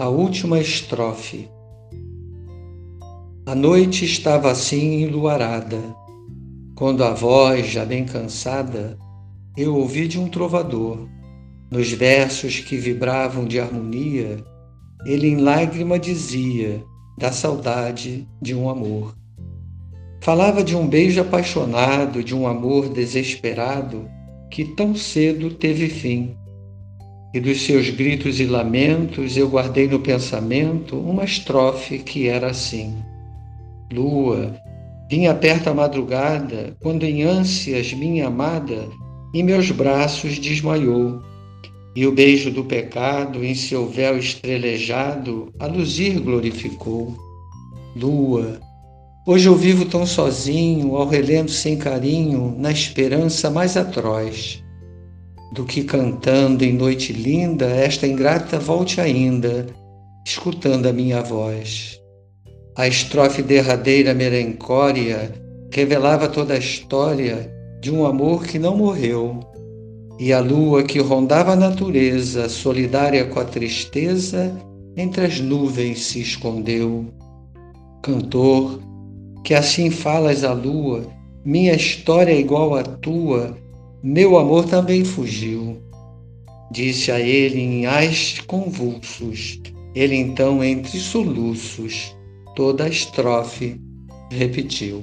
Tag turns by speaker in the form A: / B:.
A: A última estrofe. A noite estava assim enluarada, quando a voz, já bem cansada, eu ouvi de um trovador. Nos versos que vibravam de harmonia, ele em lágrima dizia da saudade de um amor. Falava de um beijo apaixonado, de um amor desesperado que tão cedo teve fim e dos seus gritos e lamentos eu guardei no pensamento uma estrofe que era assim: Lua, vinha perto a madrugada, quando em ânsias minha amada em meus braços desmaiou, e o beijo do pecado em seu véu estrelejado a luzir glorificou. Lua, hoje eu vivo tão sozinho, ao relento sem carinho, na esperança mais atroz do que cantando em noite linda, esta ingrata volte ainda, escutando a minha voz. A estrofe derradeira melancória revelava toda a história de um amor que não morreu, e a lua que rondava a natureza, solidária com a tristeza, entre as nuvens se escondeu. Cantor, que assim falas à lua, minha história é igual à tua, meu amor também fugiu. Disse a ele em ais convulsos. Ele então, entre soluços, toda a estrofe repetiu.